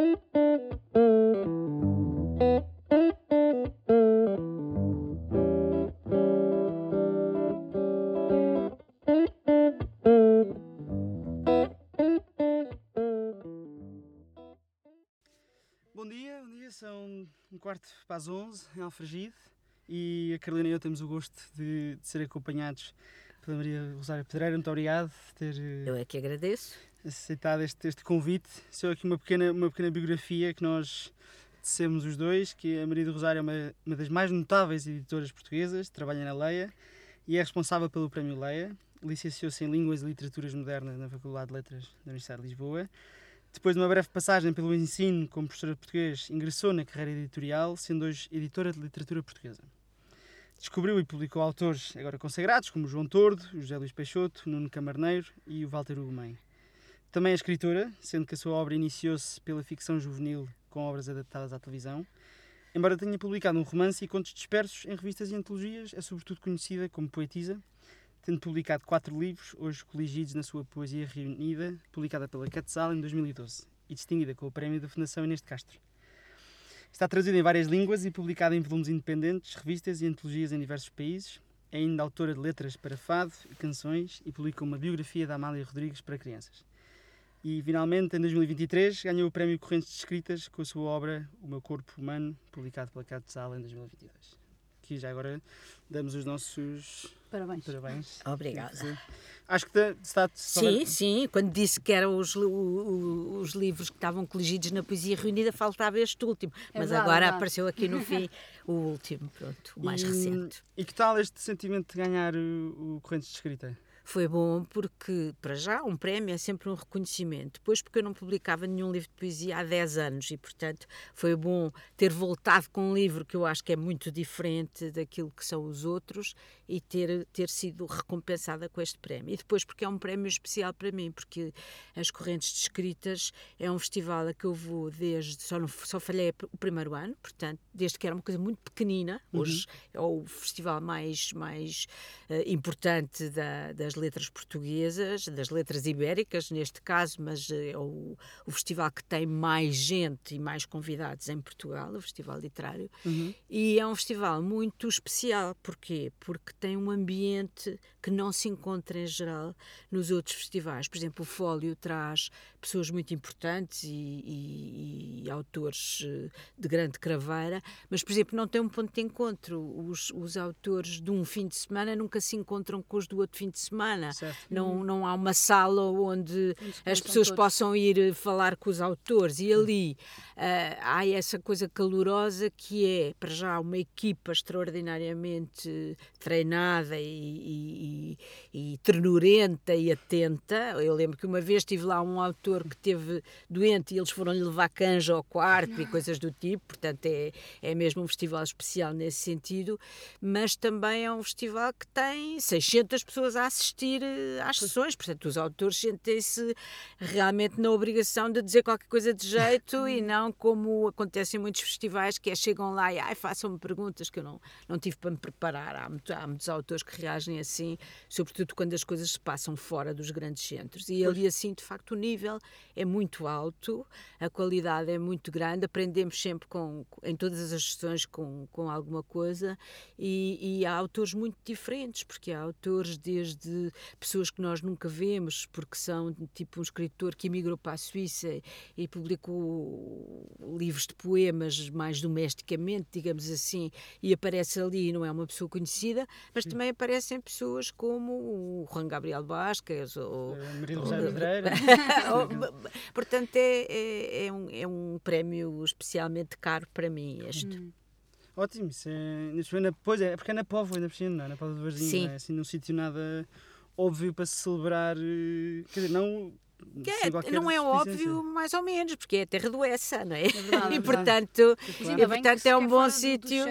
Bom dia, bom dia, são um quarto para as 11 em Alfragide e a Carolina e eu temos o gosto de, de ser acompanhados pela Maria Rosário Pedreira. Muito obrigado por ter eh, Eu é que agradeço. Aceitado este, este convite. Só aqui uma pequena, uma pequena biografia que nós tecemos os dois, que a Maria do Rosário é uma, uma das mais notáveis editoras portuguesas, trabalha na Leia e é responsável pelo Prémio Leia. Licenciou-se em Línguas e Literaturas Modernas na Faculdade de Letras da Universidade de Lisboa. Depois de uma breve passagem pelo ensino como professora de português, ingressou na carreira editorial, sendo hoje editora de literatura portuguesa. Descobriu e publicou autores agora consagrados, como João Tordo, José Luís Peixoto, Nuno Camarneiro e o Walter Ugumem. Também é escritora, sendo que a sua obra iniciou-se pela ficção juvenil com obras adaptadas à televisão. Embora tenha publicado um romance e contos dispersos em revistas e antologias, é sobretudo conhecida como poetisa, tendo publicado quatro livros, hoje coligidos na sua Poesia Reunida, publicada pela Quetzal em 2012 e distinguida com o Prémio da Fundação Inês de Castro. Está traduzida em várias línguas e publicada em volumes independentes, revistas e antologias em diversos países. É ainda autora de letras para fado e canções e publica uma biografia da Amália Rodrigues para crianças. E, finalmente, em 2023, ganhou o Prémio Correntes de Escritas com a sua obra O Meu Corpo Humano, publicado pela Quetzal em 2022. Aqui já agora damos os nossos Parabéns. parabéns. Obrigada. Acho que está, está, Sim, sim, quando disse que eram os, o- os livros que estavam coligidos na poesia reunida, faltava este último. É Mas verdade, agora é verdade. apareceu aqui no fim o último, pronto, o mais E- recente. E que tal este sentimento de ganhar o, o Correntes de Escrita? Foi bom porque, para já, um prémio é sempre um reconhecimento. Depois, porque eu não publicava nenhum livro de poesia há 10 anos e, portanto, foi bom ter voltado com um livro que eu acho que é muito diferente daquilo que são os outros e ter, ter sido recompensada com este prémio. E depois, porque é um prémio especial para mim, porque as Correntes de Escritas é um festival a que eu vou desde. Só, não, só falhei o primeiro ano, portanto, desde que era uma coisa muito pequenina. Hoje é o festival mais, mais eh, importante da- das letras portuguesas, das letras ibéricas, neste caso, mas eh, é o, o festival que tem mais gente e mais convidados em Portugal, o Festival Literário. E é um festival muito especial. Porquê? Porque tem um ambiente que não se encontra em geral nos outros festivais. Por exemplo, o Fólio traz pessoas muito importantes e, e- e autores eh, de grande craveira, mas, por exemplo, não tem um ponto de encontro. Os, os autores de um fim de semana nunca se encontram com os do outro fim de semana. Certo. Não, não há uma sala onde as pessoas todos. possam ir eh, falar com os autores e ali ah, há essa coisa calorosa que é, para já, uma equipa extraordinariamente treinada e, e, e ternurenta e atenta. Eu lembro que uma vez tive lá um autor que teve doente e eles foram-lhe levar canja ao quarto e coisas do tipo, portanto é, é mesmo um festival especial nesse sentido, mas também é um festival que tem 600 pessoas a assistir eh, às sessões, portanto os autores sentem-se realmente na obrigação de dizer qualquer coisa de jeito e não como acontece em muitos festivais que é chegam lá e ai, façam-me perguntas que eu não, não tive para me preparar. Há, muito- há muitos autores que reagem assim, sobretudo quando as coisas se passam fora dos grandes centros. E ali assim, de facto, o nível é muito alto, a qualidade é muito grande, aprendemos sempre com, em todas as sessões com, com alguma coisa. E, e há autores muito diferentes, porque há autores desde pessoas que nós nunca vemos, porque são tipo um escritor que emigrou para a Suíça e publicou livros de poemas mais domesticamente, digamos assim, e aparece ali, não é uma pessoa conhecida, mas também aparecem pessoas como o Juan Gabriel Vasquez ou, Eh, Maria Rosário Pedreira. portanto, é, é, é um, é um prémio especialmente caro para mim este. Ótimo, isso é. na- Pois é, é porque é na Póvoa, ainda por cima, não é? Na Póvoa do Varzim, Sim. não é? Assim, num sítio nada óbvio para se celebrar. eh, Quer dizer, não. É- não é óbvio, mais ou menos, porque é a terra do Essa, não é? verdade, é e verdade. portanto, Mas e ainda bem que portanto é um bom sítio.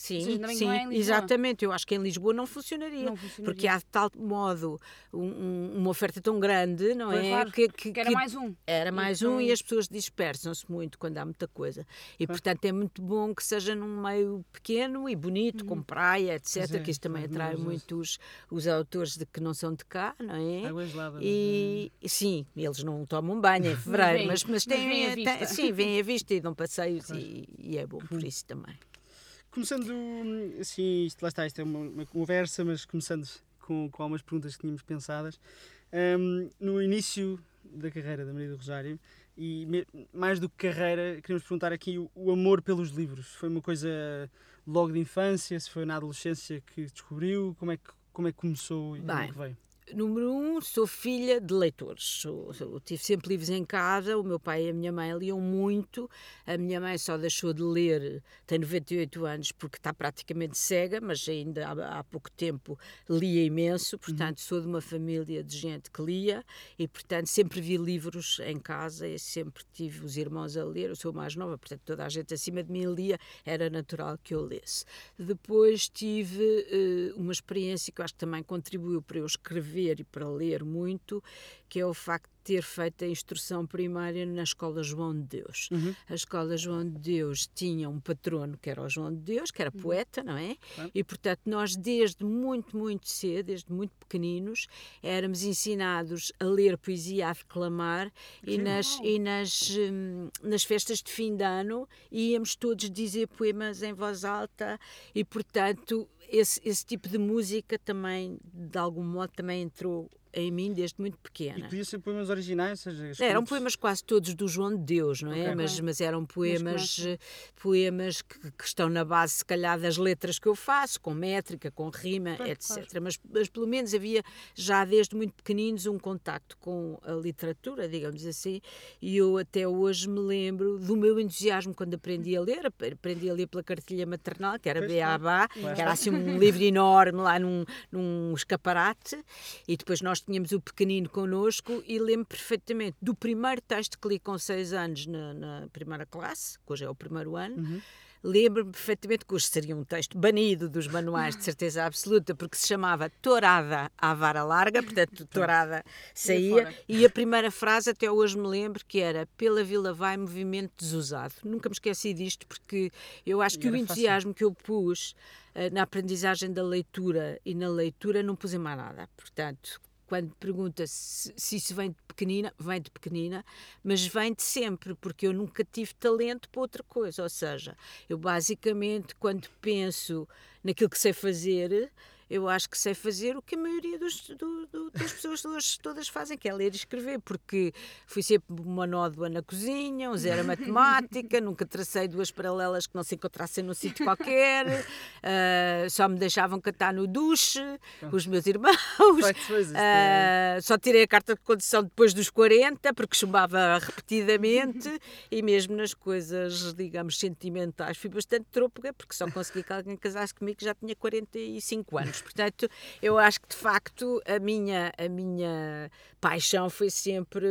Sim, sim, é exatamente. Eu acho que em Lisboa não funcionaria, não funcionaria. porque há de tal modo um, uma oferta tão grande, não pois é? Claro, que, que, que, era mais um. Era mais então... um e as pessoas dispersam-se muito quando há muita coisa. E portanto é muito bom que seja num meio pequeno e bonito, uhum. com praia, etc. É, que isso também atrai muito os, autores de que não são de cá, não é? Gelada. E é? sim, eles não tomam banho em fevereiro, mas, mas, têm, têm, sim, vêm à vista e dão passeios e, e é bom por isso também. Começando, assim, isto, lá está, isto é uma, uma conversa, mas começando com, com algumas perguntas que tínhamos pensadas. Um, no início da carreira da Maria do Rosário, e me, mais do que carreira, queríamos perguntar aqui o, o, amor pelos livros. Foi uma coisa logo de infância? Se foi na adolescência que descobriu? Como é que, como é que começou e Bem, como é que veio? Número um, sou filha de leitores. Sou, sou, tive sempre livros em casa. O meu pai e a minha mãe liam muito. A minha mãe só deixou de ler, tem 98 anos, porque está praticamente cega, mas ainda há, há pouco tempo lia imenso. Portanto, uhum. sou de uma família de gente que lia e, portanto, sempre vi livros em casa e sempre tive os irmãos a ler. Eu sou mais nova, portanto, toda a gente acima de mim lia. Era natural que eu lesse. Depois tive uh, uma experiência que eu acho que também contribuiu para eu escrever ver e para ler muito, que é o facto de ter feito a instrução primária na Escola João de Deus. Uhum. A Escola João de Deus tinha um patrono que era o João de Deus, que era uhum. poeta, não é? Uhum. E, portanto, nós desde muito, muito cedo, desde muito pequeninos, éramos ensinados a ler poesia, a declamar e nas, e nas, hum, nas festas de fim de ano íamos todos dizer poemas em voz alta e, portanto, esse, esse tipo de música também, de algum modo, também entrou em mim desde muito pequena. E podia ser poemas originais? Seja, eram poemas quase todos do João de Deus, não é? Okay. Mas, mas eram poemas, mas poemas que, que, estão na base, se calhar, das letras que eu faço, com métrica, com rima, claro, etc. Claro. Mas, mas pelo menos havia já desde muito pequeninos um contacto com a literatura, digamos assim, e eu até hoje me lembro do meu entusiasmo quando aprendi a ler. Aprendi a ler pela cartilha maternal, que era Beabá, que era assim um livro enorme lá num, num escaparate, e depois nós nós tínhamos o pequenino connosco e lembro perfeitamente do primeiro texto que li com seis anos na, na primeira classe, que hoje é o primeiro ano. Uhum. Lembro-me perfeitamente que hoje seria um texto banido dos manuais de certeza absoluta, porque se chamava Tourada à vara larga, portanto, Tourada saía, e a primeira frase até hoje me lembro que era Pela Vila vai movimento desusado. Nunca me esqueci disto, porque eu acho que o entusiasmo fácil. que eu pus uh, na aprendizagem da leitura e na leitura não pus em mais nada. Portanto, quando pergunta se, se isso vem de pequenina, vem de pequenina, mas vem de sempre, porque eu nunca tive talento para outra coisa. Ou seja, eu basicamente, quando penso naquilo que sei fazer, eu acho que sei fazer o que a maioria dos, do, do, das pessoas todas, todas, fazem, que é ler e escrever, porque fui sempre uma nódoa na cozinha, um zero matemática, nunca tracei duas paralelas que não se encontrassem num sítio qualquer, uh, só me deixavam cantar no duche, os meus irmãos, uh, só tirei a carta de condição depois dos 40, porque chumbava repetidamente, e mesmo nas coisas, digamos, sentimentais, fui bastante trôpega, porque só consegui que alguém casasse comigo que já tinha 45 anos. Portanto, eu acho que de facto a minha, a minha paixão foi sempre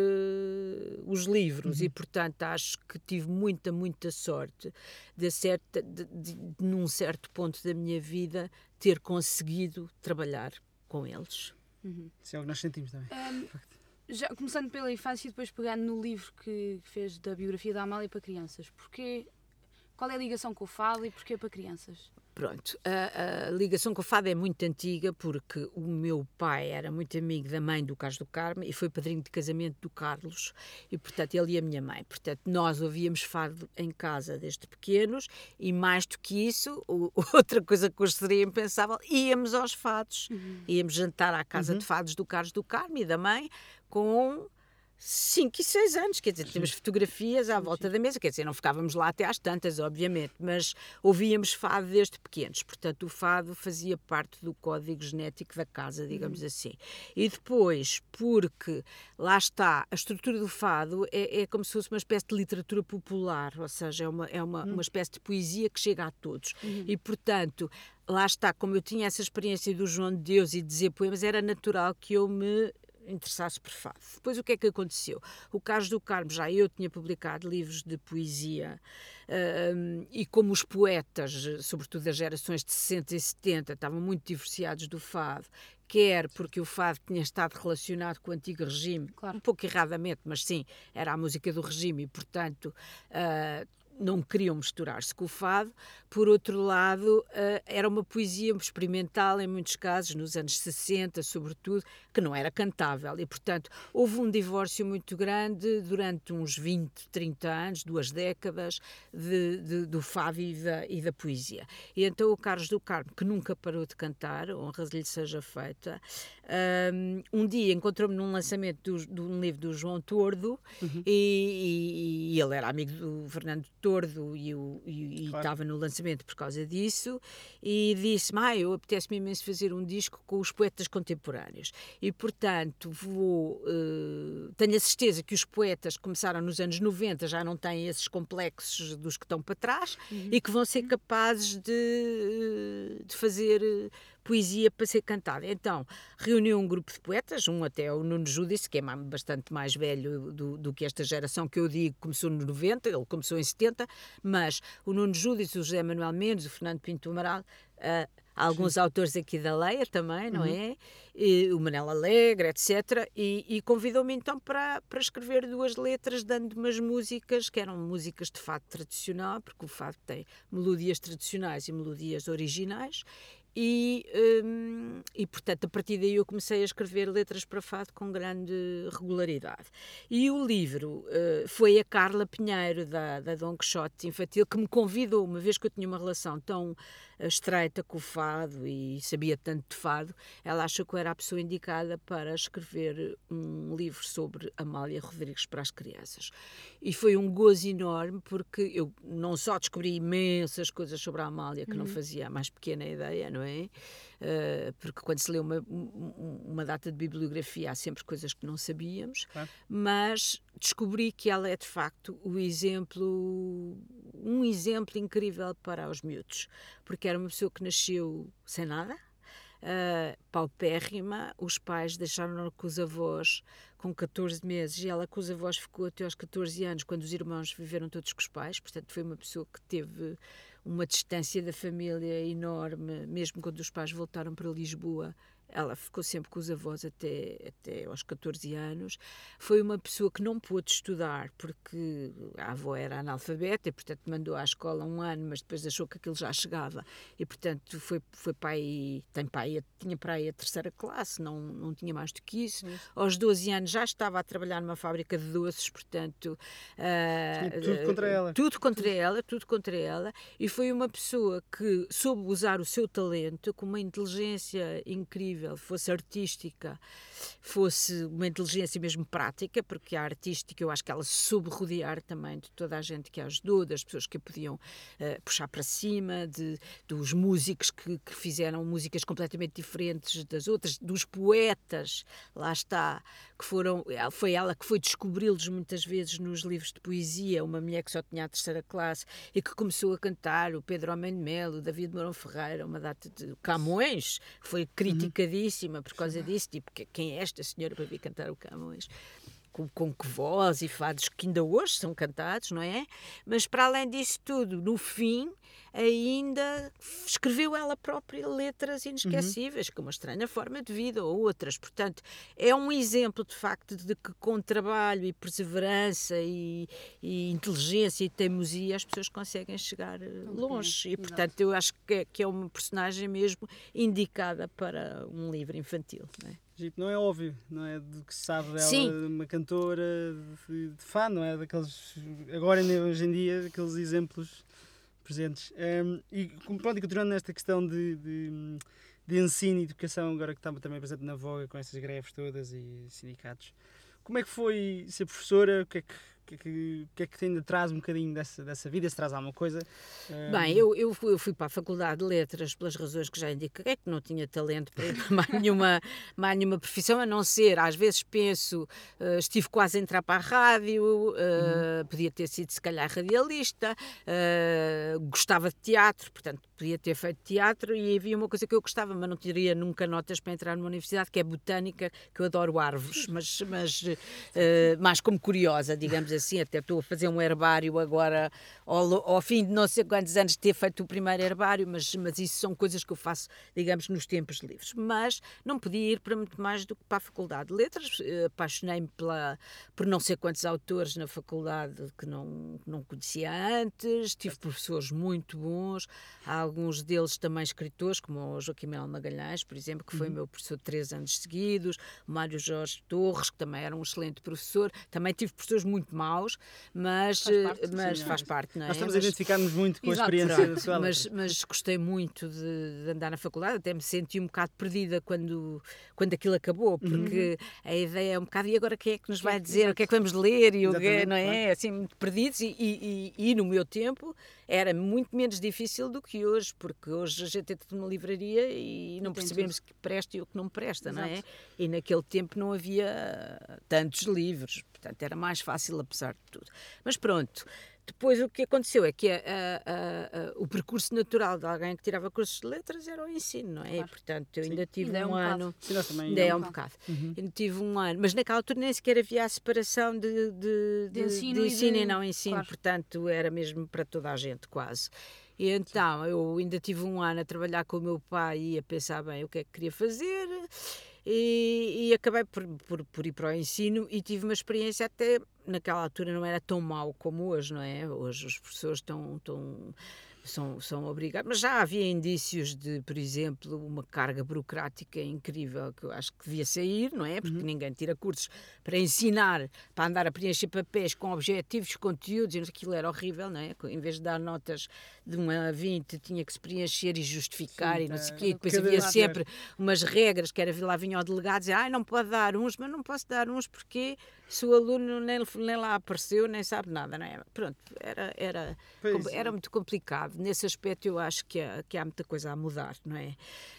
os livros uhum. e, portanto, acho que tive muita, muita sorte de, certa, de, de, de, num certo ponto da minha vida, ter conseguido trabalhar com eles. Uhum. Isso é o que nós sentimos também. Um, já, começando pela infância e depois pegando no livro que fez da biografia da Amália para crianças, porque qual é a ligação com o fado e porquê para crianças? Pronto, a, a, ligação com o fado é muito antiga porque o meu pai era muito amigo da mãe do Carlos do Carmo e foi padrinho de casamento do Carlos e, portanto, ele e a minha mãe. Portanto, nós ouvíamos fado em casa desde pequenos e, mais do que isso, o, outra coisa que hoje seria impensável, íamos aos fados. Uhum. Íamos jantar à casa uhum. de fados do Carlos do Carmo e da mãe com 5 e 6 anos, quer dizer, temos fotografias à volta da mesa, quer dizer, não ficávamos lá até às tantas, obviamente, mas ouvíamos fado desde pequenos, portanto, o fado fazia parte do código genético da casa, digamos uhum. assim. E depois, porque lá está, a estrutura do fado é, é, como se fosse uma espécie de literatura popular, ou seja, é uma, é uma, uhum. uma espécie de poesia que chega a todos. Uhum. E, portanto, lá está, como eu tinha essa experiência do João de Deus e de dizer poemas, era natural que eu me interessar-se por fado. Depois o que é que aconteceu? O Carlos do Carmo, já eu tinha publicado livros de poesia e como os poetas, sobretudo das gerações de 60 e 70, estavam muito divorciados do fado, quer porque o fado tinha estado relacionado com o antigo regime, claro. um pouco erradamente, mas sim, era a música do regime e, portanto, uh, não queriam misturar-se com o fado. Por outro lado, uh, era uma poesia experimental, em muitos casos, nos anos 60, sobretudo, que não era cantável. E, portanto, houve um divórcio muito grande durante uns 20, 30 anos, duas décadas, de, de, do fado e da, e da, poesia. E então o Carlos do Carmo, que nunca parou de cantar, honra lhe seja feita, um, um dia encontrou-me num lançamento de um livro do João Tordo uhum. e, e, e, ele era amigo do Fernando Tordo e, o, e claro. estava no lançamento por causa disso e disse-me, ah, eu apetece-me imenso fazer um disco com os poetas contemporâneos e portanto vou, uh, tenho a certeza que os poetas que começaram nos anos 90 já não têm esses complexos dos que estão para trás uhum. e que vão ser capazes de, de fazer poesia para ser cantada. Então, reuniu um grupo de poetas, um até o Nuno Judice, que é bastante mais velho do, do, que esta geração que eu digo, começou no 90, ele começou em 70, mas o Nuno Judice, o José Manuel Mendes, o Fernando Pinto Amaral, uh, alguns Sim. autores aqui da Leia também, não uhum. é? E, o Manel Alegre, etc. E, e convidou-me então para, para escrever duas letras, dando umas músicas que eram músicas de fado tradicional, porque o fado tem melodias tradicionais e melodias originais, e, um, e, portanto, a partir daí eu comecei a escrever letras para fado com grande regularidade. E o livro uh, foi a Carla Pinheiro, da, da Quixote Infantil, que me convidou, uma vez que eu tinha uma relação tão estreita com o fado e sabia tanto de fado, ela achou que eu era a pessoa indicada para escrever um livro sobre Amália Rodrigues para as crianças. E foi um gozo enorme porque eu não só descobri imensas coisas sobre a Amália que uhum. não fazia a mais pequena ideia, não é? Uh, porque quando se lê uma, uma data de bibliografia há sempre coisas que não sabíamos, claro. mas descobri que ela é de facto o exemplo, um exemplo incrível para os miúdos, porque era uma pessoa que nasceu sem nada, uh, paupérrima, os pais deixaram-na com os avós com 14 meses e ela com os avós ficou até aos 14 anos, quando os irmãos viveram todos com os pais, portanto foi uma pessoa que teve uma distância da família enorme, mesmo quando os pais voltaram para Lisboa, ela ficou sempre com os avós até, até aos 14 anos. Foi uma pessoa que não pôde estudar porque a avó era analfabeta e, portanto, mandou à escola um ano, mas depois achou que aquilo já chegava. E, portanto, foi, foi para aí, tem para aí, tinha para aí a terceira classe, não, não tinha mais do que isso. Aos 12 anos já estava a trabalhar numa fábrica de doces, portanto. Uh, tudo contra ela. Tudo contra tudo. ela, tudo contra ela. E foi uma pessoa que soube usar o seu talento com uma inteligência incrível incrível, fosse artística, fosse uma inteligência mesmo prática, porque a artística eu acho que ela soube rodear também de toda a gente que a ajudou, das pessoas que a podiam uh, puxar para cima, de, dos músicos que, que, fizeram músicas completamente diferentes das outras, dos poetas, lá está, que foram, foi ela que foi descobri-los muitas vezes nos livros de poesia, uma mulher que só tinha a terceira classe e que começou a cantar, o Pedro Homem de Melo, o David Mourão Ferreira, uma data de Camões, foi crítica uhum por causa disso, tipo, quem é esta senhora para vir cantar o Camões? Com, com que voz e fados que ainda hoje são cantados, não é? Mas para além disso tudo, no fim, ainda escreveu ela própria letras inesquecíveis, uhum. com uma estranha forma de vida ou outras. Portanto, é um exemplo de facto de que com trabalho e perseverança e, e inteligência e teimosia as pessoas conseguem chegar eh, longe. E portanto, eu acho que é, que é uma personagem mesmo indicada para um livro infantil. Não é? não é óbvio, não é do que se sabe dela, Sim. uma cantora de, de fã, não é? Daqueles, agora hoje em dia, aqueles exemplos presentes. Um, e pronto, e continuando nesta questão de, de, de, ensino e educação, agora que está também presente na voga com essas greves todas e sindicatos, como é que foi ser professora? O que é que, que, que, que é que ainda traz um bocadinho dessa, dessa vida, se traz alguma coisa? Bem, eu, eu, fui, eu fui para a Faculdade de Letras pelas razões que já indiquei, que não tinha talento para ir para mais nenhuma, mais nenhuma profissão, a não ser, às vezes penso, uh, estive quase a entrar para a rádio, uh, uhum. podia ter sido se calhar radialista, uh, gostava de teatro, portanto podia ter feito teatro e havia uma coisa que eu gostava, mas não teria nunca notas para entrar numa universidade, que é botânica, que eu adoro árvores, mas, mas mais como curiosa, digamos assim, até estou a fazer um herbário agora, ao, ao, fim de não sei quantos anos de ter feito o primeiro herbário, mas, mas isso são coisas que eu faço, digamos, nos tempos livres. Mas não podia ir para muito mais do que para a Faculdade de Letras, apaixonei-me por não sei quantos autores na faculdade que não, não conhecia antes, tive professores muito bons, há alguns deles também escritores, como o Joaquim Mel Magalhães, por exemplo, que foi uhum. meu professor três anos seguidos, o Mário Jorge Torres, que também era um excelente professor. Também tive professores muito maus, mas faz parte, mas sim, faz parte não é? Nós estamos mas, a identificar-nos muito com exato, a experiência sua mas, mas gostei muito de, de, andar na faculdade, até me senti um bocado perdida quando, quando aquilo acabou, porque uhum. a ideia é um bocado, e agora quem é que nos vai dizer, o que é que vamos ler, e o que, não é? Assim, muito perdidos, e, e, e, e no meu tempo era muito menos difícil do que hoje, porque hoje a gente entra numa livraria e não percebemos o que presta e o que não presta, Exato. não é? E naquele tempo não havia tantos livros, portanto era mais fácil apesar de tudo. Mas pronto, depois o que aconteceu é que a, a, a, o percurso natural de alguém que tirava cursos de letras era o ensino, não é? Claro. E, portanto, eu ainda tive ainda um, é um ano. Sim, nós também ainda é um bocado. Uhum. Ainda tive um ano. Mas naquela altura nem sequer havia a separação de, de, de, de ensino, de ensino e, de... e, não ensino, claro. portanto, era mesmo para toda a gente, quase. E então, eu ainda tive um ano a trabalhar com o meu pai e a pensar bem o que é que queria fazer. E, e, acabei por, por, por, ir para o ensino e tive uma experiência até naquela altura não era tão mau como hoje, não é? Hoje os professores estão, estão são, são obrigados. Mas já havia indícios de, por exemplo, uma carga burocrática incrível que eu acho que devia sair, não é? Porque uhum. ninguém tira cursos para ensinar, para andar a preencher papéis com objetivos, conteúdos, e aquilo era horrível, não é? Em vez de dar notas de 1 a 20, tinha que se preencher e justificar Sim, e não sei o quê. E depois havia sempre umas regras, que era lá vinha o delegado dizer, ah, não pode dar uns, mas não posso dar uns porque se o aluno nem, nem lá apareceu, nem sabe nada, não é? Pronto, era, era, era muito complicado. Nesse aspecto eu acho que há, que há muita coisa a mudar, não é?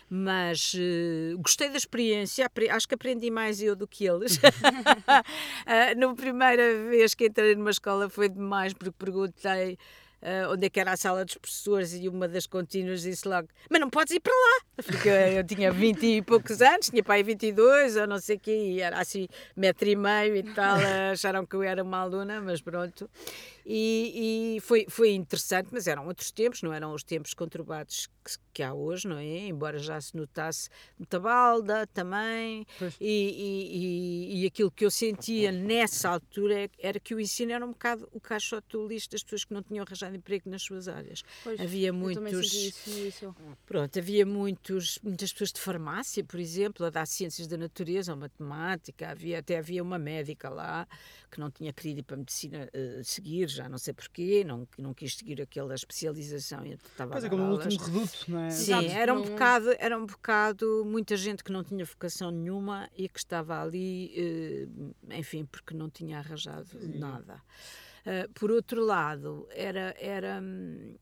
Mas uh, gostei da experiência, acho que aprendi mais eu do que eles. uh, na primeira vez que entrei numa escola foi demais, porque perguntei uh, onde é que era a sala dos professores e uma das contínuas disse logo, mas não podes ir para lá, porque eu tinha 20 e poucos anos, tinha pai 22 ou não sei o quê, e era assim metro e meio e tal, acharam que eu era uma aluna, mas pronto. E, e, foi, foi interessante, mas eram outros tempos, não eram os tempos conturbados que, que há hoje, não é? Embora já se notasse muita balda também, e, e, e, aquilo que eu sentia nessa altura é era que o ensino era um bocado o caixote do lixo das pessoas que não tinham arranjado emprego nas suas áreas. Pois, havia muitos. Isso, isso. Pronto, havia muitos, muitas pessoas de farmácia, por exemplo, a dar ciências da natureza ou matemática, havia, até havia uma médica lá que não tinha querido ir para a medicina uh, seguir, já não sei porquê, não, não quis seguir aquela especialização. Estava pois é, como o último reduto, não é? Sim, era um, bocado, era um bocado muita gente que não tinha vocação nenhuma e que estava ali, uh, enfim, porque não tinha arranjado Sim. nada. Uh, por outro lado, era. era hum,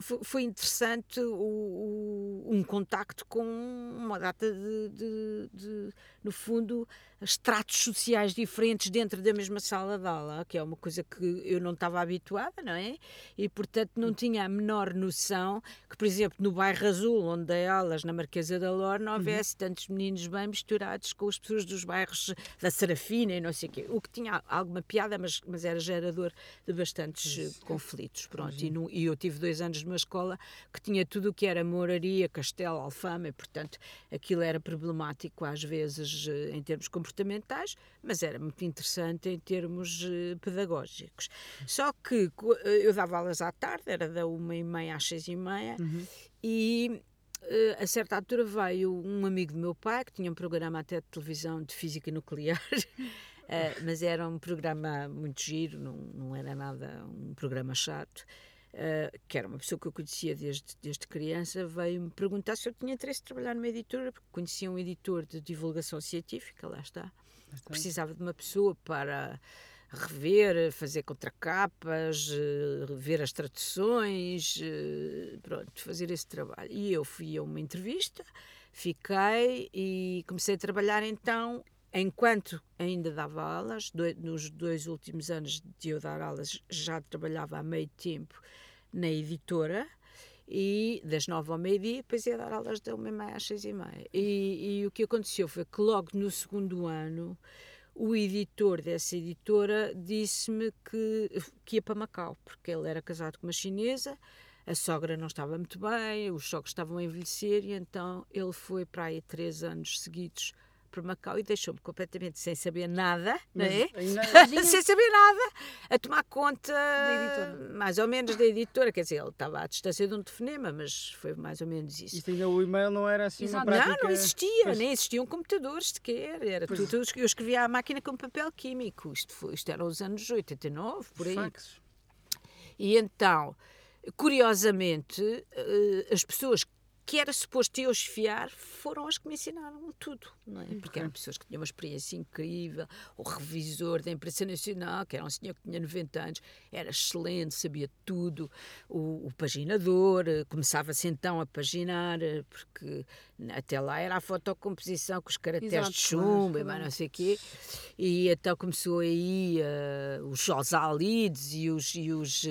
foi interessante o, o, um contacto com uma data de, de, de, no fundo, estratos sociais diferentes dentro da mesma sala de aula, que é uma coisa que eu não estava habituada, não é? E, portanto, não tinha a menor noção que, por exemplo, no bairro Azul, onde dei aulas, na Marquesa da Lor, não houvesse uhum. tantos meninos bem misturados com as pessoas dos bairros da Serafina e não sei o quê. O que tinha alguma piada, mas, mas era gerador de bastantes Isso. conflitos. Pronto, e, no, e, eu tive dois anos numa escola que tinha tudo o que era moraria, castelo, alfama, e, portanto, aquilo era problemático às vezes eh, em termos comportamentais, mas era muito interessante em termos uh, pedagógicos. Só que uh, eu dava aulas à tarde, era da uma e meia às seis e meia, uhum. e a certa altura veio um amigo do meu pai, que tinha um programa até de televisão de física nuclear, mas era um programa muito giro, não, não era nada um programa chato. Uh, que era uma pessoa que eu conhecia desde, desde criança, veio-me perguntar se eu tinha interesse em trabalhar numa editora, porque conhecia um editor de divulgação científica, lá está, precisava de uma pessoa para rever, fazer contracapas, uh, ver as traduções, uh, pronto, fazer esse trabalho. E eu fui a uma entrevista, fiquei e comecei a trabalhar então enquanto ainda dava aulas, nos dois últimos anos de eu dar aulas, já trabalhava a meio tempo na editora, e das nove ao meio-dia, depois ia dar aulas da uma e meia às seis e meia. E, e o que aconteceu foi que logo no segundo ano, o editor dessa editora disse-me que, que ia para Macau, porque ele era casado com uma chinesa, a sogra não estava muito bem, os sogros estavam a envelhecer, e então ele foi para aí três anos seguidos para Macau e deixou-me completamente sem saber nada, não é? sem saber nada, a tomar conta mais ou menos da editora. Quer dizer, ele estava à distância de um telefonema, mas foi mais ou menos isso. Ainda o e-mail não era assim Exato. uma prática... Não, não existia, pois. nem existiam computadores sequer. Era pois. tudo, eu escrevia à máquina com papel químico. Isto, foi, isto era os anos 89, por aí. Fax. E então, curiosamente, eh, as pessoas que era suposto eu esfiar, foram as que me ensinaram tudo, não é? Porque eram pessoas que tinham uma experiência incrível. O revisor da imprensa nacional, que era um senhor que tinha 90 anos, era excelente, sabia tudo. O, o paginador, eh, começava-se então a paginar, eh, porque até lá era a fotocomposição com os caracteres Exato, de chumbo e mais não sei o quê. E então começou aí uh, os Josalides e os. E os,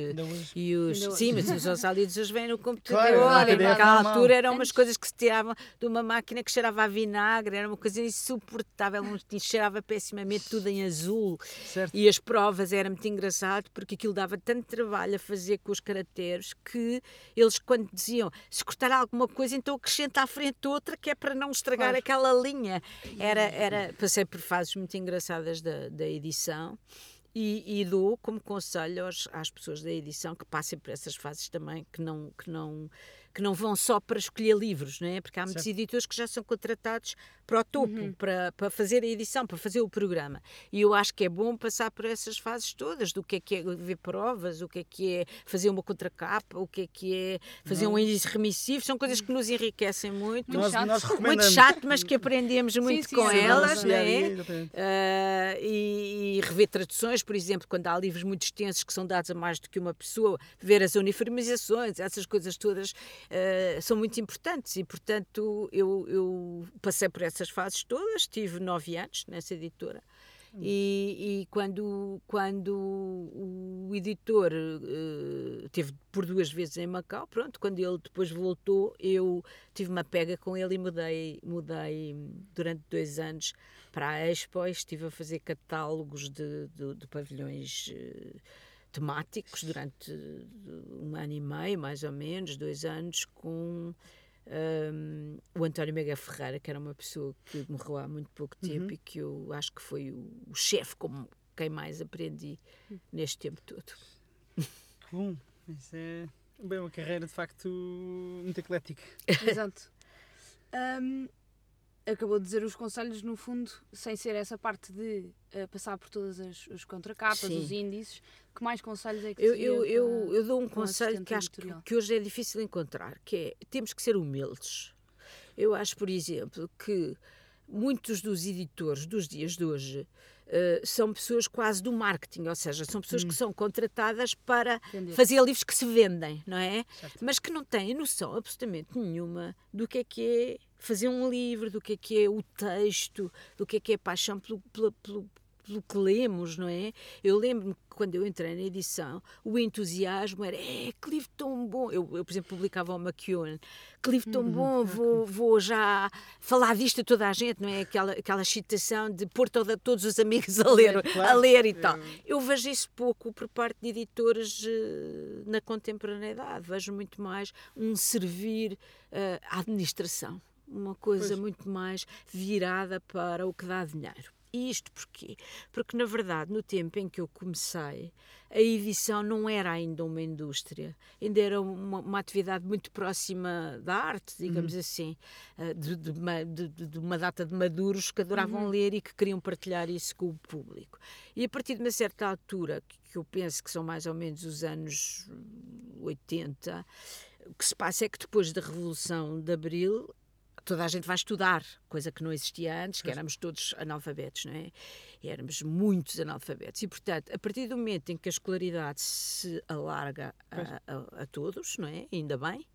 e os sim, mas os Josalides hoje vêm no computador. Claro, naquela altura eram umas coisas que se tiravam de uma máquina que cheirava a vinagre, era uma coisa insuportável, cheirava pessimamente tudo em azul. Certo. E as provas era muito engraçado porque aquilo dava tanto trabalho a fazer com os caracteres que eles, quando diziam se cortar alguma coisa, então acrescenta à frente outra que é para não estragar claro. aquela linha. Era, era, passei por fases muito engraçadas da, da edição. E, e, dou como conselho aos, às pessoas da edição que passem por essas fases também, que não, que não, que não vão só para escolher livros, não é? Porque há muitos certo. editores que já são contratados para o topo, uhum. para, para fazer a edição, para fazer o programa. E eu acho que é bom passar por essas fases todas, do que é que é ver provas, o que é que é fazer uma contracapa, o que é que é fazer não. um índice remissivo, são coisas que nos enriquecem muito. Muito, nós, chato. Nós muito chato, mas que aprendemos muito sim, sim, com sim, elas, não é? Uh, e, e, rever traduções, por exemplo, quando há livros muito extensos que são dados a mais do que uma pessoa, ver as uniformizações, essas coisas todas uh, são muito importantes e, portanto, eu, eu passei por essa essas fases todas, tive nove anos nessa editora. E, e, quando, quando o editor uh, teve por duas vezes em Macau, pronto, quando ele depois voltou, eu tive uma pega com ele e mudei, mudei durante dois anos para a Expo estive a fazer catálogos de, de, de pavilhões uh, temáticos durante um ano e meio, mais ou menos, dois anos, com um, o António Mega Ferreira, que era uma pessoa que morreu há muito pouco tempo uhum. e que eu acho que foi o, o chefe com quem mais aprendi neste tempo todo. Que bom, isso é bem uma carreira de facto muito eclética. Exato. Um, acabou de dizer os conselhos, no fundo, sem ser essa parte de uh, passar por todas as, as contracapas, Sim. os índices, que mais conselhos é que eu, eu, eu, eu dou um conselho que acho que, que, hoje é difícil encontrar, que é temos que ser humildes. Eu acho, por exemplo, que muitos dos editores dos dias de hoje Uh, são pessoas quase do marketing, ou seja, são pessoas hum. que são contratadas para Entendi. fazer livros que se vendem, não é? Certo. Mas que não têm noção absolutamente nenhuma do que é que é fazer um livro, do que é que é o texto, do que é que é paixão pelo, pelo, pelo pelo que lemos, não é? Eu lembro-me que quando eu entrei na edição, o entusiasmo era, é, que livro tão bom. Eu, eu por exemplo, publicava o McEwan, que livro tão bom, vou, vou já falar disto a toda a gente, não é? Aquela, aquela excitação de pôr toda, todos os amigos a ler, a ler e tal. Eu vejo isso pouco por parte de editores uh, na contemporaneidade, vejo muito mais um servir uh, à administração uma coisa pois. muito mais virada para o que dá dinheiro. E isto porquê? Porque, na verdade, no tempo em que eu comecei, a edição não era ainda uma indústria, ainda era uma, uma atividade muito próxima da arte, digamos uhum. assim, eh, de, de, de, de, uma data de maduros que adoravam uhum. ler e que queriam partilhar isso com o público. E a partir de uma certa altura, que eu penso que são mais ou menos os anos 80, o que se passa é que depois da Revolução de Abril toda a gente vai estudar, coisa que não existia antes, que éramos todos analfabetos, não é? Éramos muitos analfabetos. E, portanto, a partir do momento em que a escolaridade se alarga a, a, a todos, não é? Ainda bem,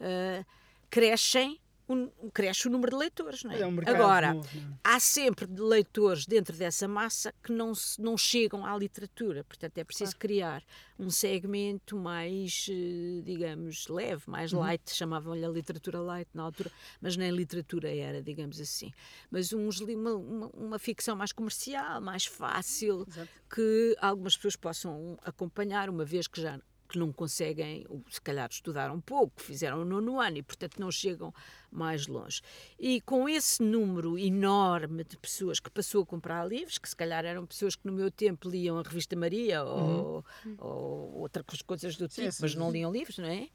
uh, crescem um, cresce o número de leitores. Não é? É um Agora, novo, é? há sempre leitores dentro dessa massa que não, não chegam à literatura. Portanto, é preciso claro. criar um segmento mais, eh, digamos, leve, mais uhum. light. Chamavam-lhe a literatura light na altura, mas nem literatura era, digamos assim. Mas uns, uma, uma, uma ficção mais comercial, mais fácil, Exato. que algumas pessoas possam acompanhar, uma vez que já que não conseguem, se calhar estudaram pouco, fizeram o nono ano e, portanto, não chegam mais longe. E com esse número enorme de pessoas que passou a comprar livros, que se calhar eram pessoas que no meu tempo liam a Revista Maria ou, uhum. ou outras coisas do tipo, sim, mas não liam livros, não é?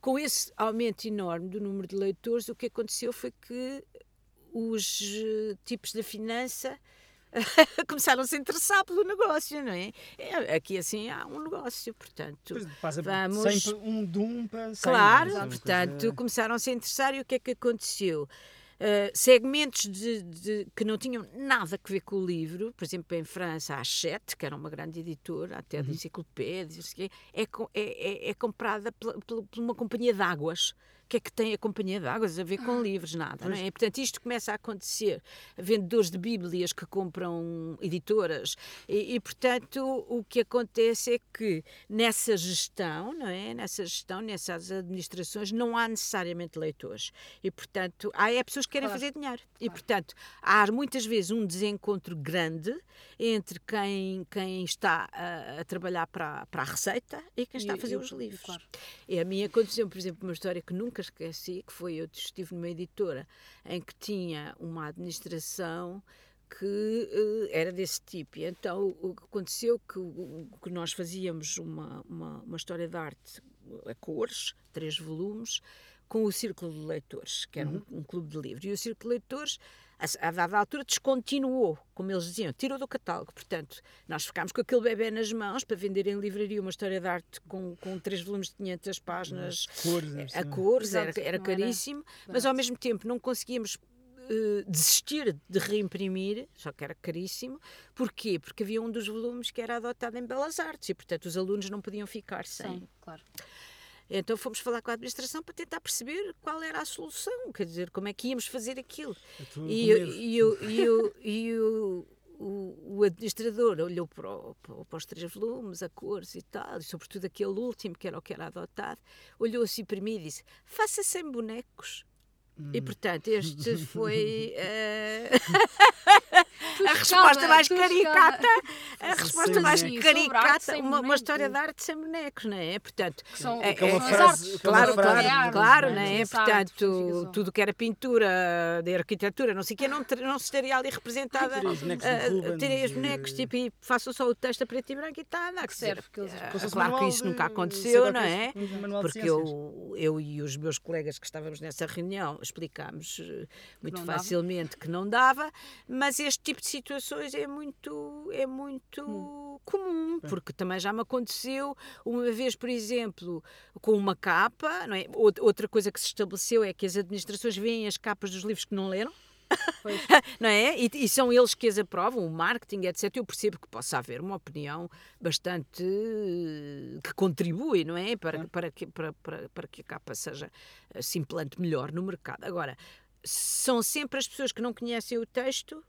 Com esse aumento enorme do número de leitores, o que aconteceu foi que os eh, tipos da finança começaram a se interessar pelo negócio, não é? é? Aqui assim há um negócio, portanto. Pois, vamos. Sempre um dum para Claro, portanto, começaram a se interessar e o que é que aconteceu? Uh, segmentos de, de, que não tinham nada a ver com o livro, por exemplo, em França, a Hachette, que era uma grande editora, até de uhum. enciclopédias, é, é, é, é comprada por uma companhia de águas que é que tem a Companhia de Águas a ver com ah, livros? Nada, não é? portanto, isto começa a acontecer. Vendedores de Bíblias que compram editoras. E, e, portanto, o que acontece é que nessa gestão, não é? Nessa gestão, nessas administrações, não há necessariamente leitores. E, portanto, há é pessoas que querem claro. fazer dinheiro. Claro. E, portanto, há muitas vezes um desencontro grande entre quem, quem está a, a trabalhar para, para a receita e quem está e, a fazer os livros. Claro. E a mim aconteceu, por exemplo, uma história que nunca esqueci, que foi eu estive numa editora em que tinha uma administração que uh, era desse tipo. E então o que aconteceu que, que nós fazíamos uma, uma, uma história de arte a cores, três volumes, com o Círculo de Leitores, que era uhum. um, um, clube de livros. E o Círculo de Leitores a, a dada altura descontinuou, como eles diziam, tirou do catálogo. Portanto, nós ficámos com aquele bebê nas mãos para vender em livraria uma história de arte com, com três volumes de 500 páginas cores, a cores, era, era caríssimo, mas ao mesmo tempo não conseguíamos Uh, desistir de reimprimir, só que era caríssimo. Porquê? Porque havia um dos volumes que era adotado em Belas Artes e, portanto, os alunos não podiam ficar sem. Sim, claro. Então fomos falar com a administração para tentar perceber qual era a solução, quer dizer, como é que íamos fazer aquilo. E, e, e, e o, o, o, administrador olhou para, o, para, os três volumes, a cores e tal, e sobretudo aquele último, que era o que era adotado, olhou assim para mim e disse: faça sem bonecos. Hum. E portanto, este foi. Uh... a resposta mais caricata, a resposta mais caricata, uma, uma história de arte sem bonecos, não é? Portanto, são, é, é, artes, claro, claro, claro, não é? Portanto, tudo que era pintura, de arquitetura, não sei o que, não, não se estaria ali representada. Terei os bonecos, tipo, e faço só o texto a preto e branco e está andar. Que serve. Claro que isso nunca aconteceu, não é? Porque eu, eu e os meus colegas que estávamos nessa reunião explicámos eh, muito facilmente que não dava, mas este tipo de situações é muito, é muito hum. comum, porque também já me aconteceu uma vez, por exemplo, com uma capa, não é? Outra coisa que se estabeleceu é que as administrações veem as capas dos livros que não leram. não é? E, e, são eles que as aprovam, o marketing, etc. Eu percebo que possa haver uma opinião bastante que contribui, não é? Para, para, que, para, para, para que a capa seja se implante melhor no mercado. Agora, são sempre as pessoas que não conhecem o texto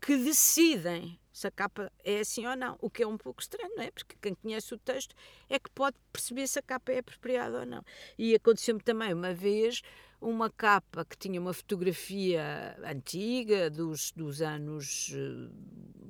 que decidem se a capa é assim ou não, o que é um pouco estranho, não é? Porque quem conhece o texto é que pode perceber se a capa é apropriada ou não. E aconteceu-me também uma vez uma capa que tinha uma fotografia antiga, dos, dos anos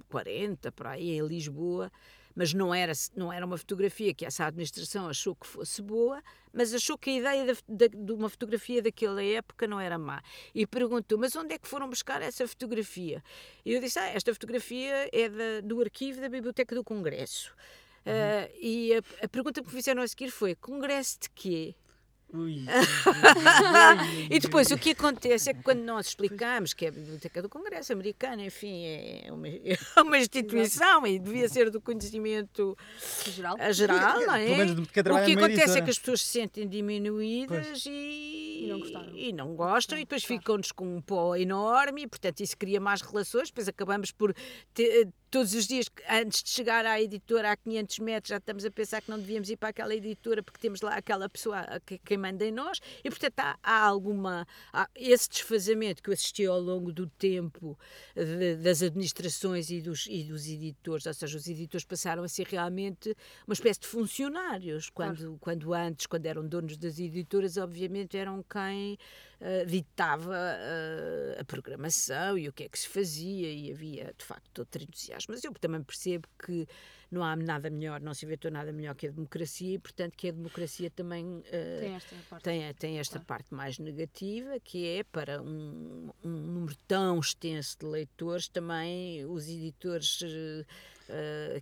40, eh, por aí, em Lisboa, mas não era, não era uma fotografia que essa administração achou que fosse boa, mas achou que a ideia de, de, de uma fotografia daquela época não era má. E perguntou, mas onde é que foram buscar essa fotografia? E eu disse, ah, esta fotografia é da, do arquivo da Biblioteca do Congresso. Uhum. Uh, e a, a, pergunta que me fizeram a seguir foi: Congresso de quê? Ui, e depois o que acontece é que quando nós explicamos que é a Biblioteca do Congresso Americano, enfim, é uma, é uma instituição e devia ser do conhecimento geral, geral é? O que acontece é que as pessoas se sentem diminuídas e e, e não gostaram. E não gostam, e depois ficam-nos com um pó enorme, e portanto isso cria mais relações, depois acabamos por ter, todos os dias, antes de chegar à editora a 500 metros, já estamos a pensar que não devíamos ir para aquela editora porque temos lá aquela pessoa que, que manda em nós, e portanto há, há alguma. Há esse desfazamento que eu assisti ao longo do tempo de, das administrações e dos, e dos editores, ou seja, os editores passaram a ser realmente uma espécie de funcionários, quando, claro. quando antes, quando eram donos das editoras, obviamente eram quem uh, ditava uh, a programação e o que é que se fazia, e havia de facto outro entusiasmo. Mas eu também percebo que não há nada melhor, não se inventou nada melhor que a democracia e, portanto, que a democracia também uh, tem esta, parte, tem, tem esta claro. parte mais negativa, que é para um, um número tão extenso de leitores, também os editores.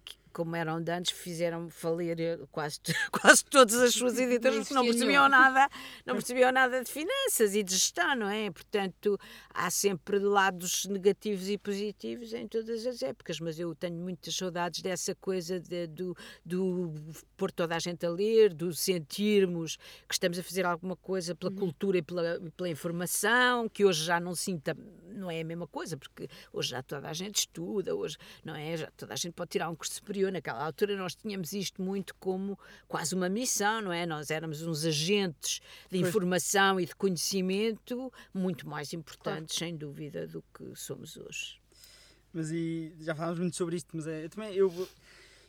Que, como eram de antes, fizeram falir eh, quase, quase todas as suas editoras porque não percebiam nada, não percebiam nada de finanças e de gestão, não é? Portanto, há sempre lados negativos e positivos em todas as épocas, mas eu tenho muitas saudades dessa coisa de, do, do pôr toda a gente a ler, do sentirmos que estamos a fazer alguma coisa pela uhum. cultura e pela, pela informação, que hoje já não sinta, não é a mesma coisa, porque hoje já toda a gente estuda, hoje, não é? Já toda a gente pode tirar um curso superior naquela altura nós tínhamos isto muito como quase uma missão, não é? Nós éramos uns agentes de informação e de conhecimento muito mais importantes, claro. sem dúvida, do que somos hoje. Mas e já falámos muito sobre isto, mas é, eu também eu,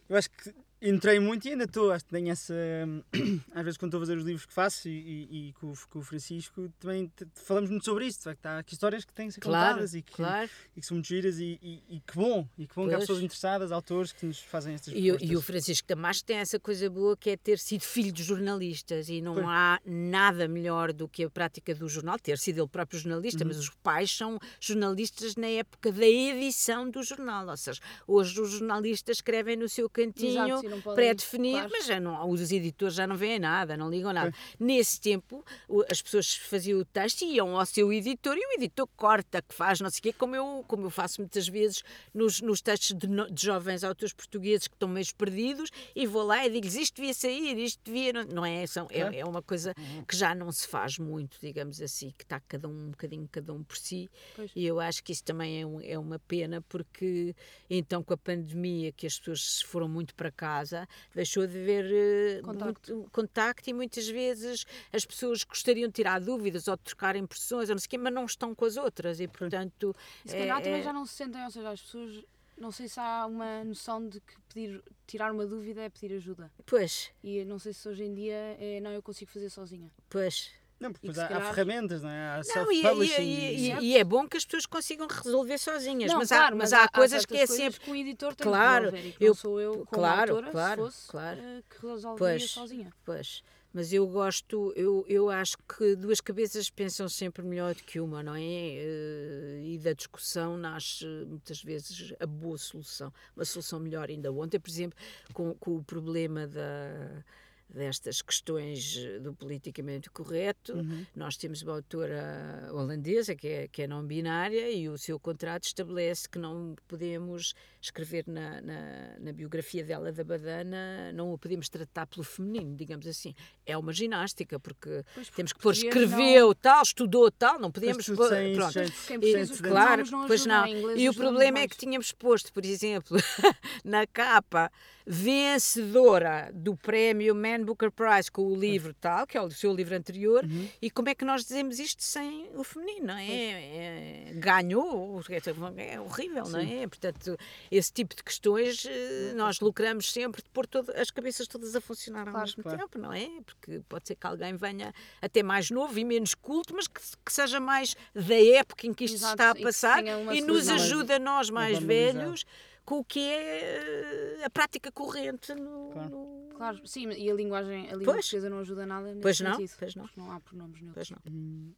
eu acho que entrei muito e ainda estou, acho que tenho essa. Às vezes, quando estou a fazer os livros que faço e, e, e com, com, o Francisco, também falamos muito sobre isso. que há aqui histórias que têm que ser claro, contadas e que, claro. e que são muito giras e, e, que bom, e que bom pois. que há pessoas interessadas, autores que nos fazem estas coisas. E, o Francisco Damasco tem essa coisa boa que é ter sido filho de jornalistas e não pois. há nada melhor do que a prática do jornal, ter sido ele próprio jornalista, uhum. mas os pais são jornalistas na época da edição do jornal. Ou seja, hoje os jornalistas escrevem no seu cantinho. Exato, pré-definido, claro. mas já não, os editores já não veem nada, não ligam nada. É. Nesse tempo, as pessoas faziam o texto e iam ao seu editor e o editor corta, que faz não sei o quê, como eu, como eu faço muitas vezes nos, nos textos de, de jovens autores portugueses que estão meio perdidos e vou lá e digo-lhes isto devia sair, isto devia. Não é? São, é, é uma coisa uhum. que já não se faz muito, digamos assim, que está cada um um bocadinho cada um por si. Pois. E eu acho que isso também é, um, é uma pena, porque então com a pandemia que as pessoas foram muito para casa, deixou de haver uh, contacto. Muito, contacto e muitas vezes as pessoas gostariam de tirar dúvidas ou de trocar impressões, ou não sei quê, mas não estão com as outras e portanto. E se calhar é, também é já não se sentem, ou seja, as pessoas não sei se há uma noção de que pedir, tirar uma dúvida é pedir ajuda. Pois. E não sei se hoje em dia é não, eu consigo fazer sozinha. Pois. Não, porque há, calhar... há, ferramentas, não é? Há não, e, e, e, e, é bom que as pessoas consigam resolver sozinhas, não, mas, claro, há, mas, há, há coisas que é sempre. que o editor tem claro, que eu, sou eu, como claro, autora, claro, se fosse, claro. Uh, que resolveria pois, sozinha. Pois. Mas eu gosto, eu, eu acho que duas cabeças pensam sempre melhor do que uma, não é? Uh, e da discussão nasce muitas vezes a boa solução, uma solução melhor. Ainda ontem, por exemplo, com, com o problema da destas questões eh, do politicamente correto. Uhum. Nós temos uma autora holandesa que é, que é não binária e o seu contrato estabelece que não podemos escrever na, na, na, biografia dela da Badana, não o podemos tratar pelo feminino, digamos assim. É uma ginástica, porque pois, temos que pôr escreveu não... tal, estudou tal, não podemos pôr. Sem, pronto. Sem, e, claro, pois não. E o problema é que tínhamos posto, por exemplo, na capa vencedora do prémio Man Booker Prize com o livro tal, que é o seu livro anterior, uhum. e como é que nós dizemos isto sem o feminino, não é? é ganhou, é horrível, Sim. não é? Portanto, esse tipo de questões eh, nós lucramos sempre de pôr todo, as cabeças todas a funcionar claro, ao mesmo claro. tempo, não é? Porque pode ser que alguém venha até mais novo e menos culto, mas que, que seja mais da época em que isto Exato, está a passar e, e nos ajuda a nós mais velhos com o que é eh, a prática corrente no. Claro, no... claro sim, e a linguagem, a língua portuguesa não ajuda nada nesse pois não, sentido. Pois não, não há pronomes neutros. Pois não.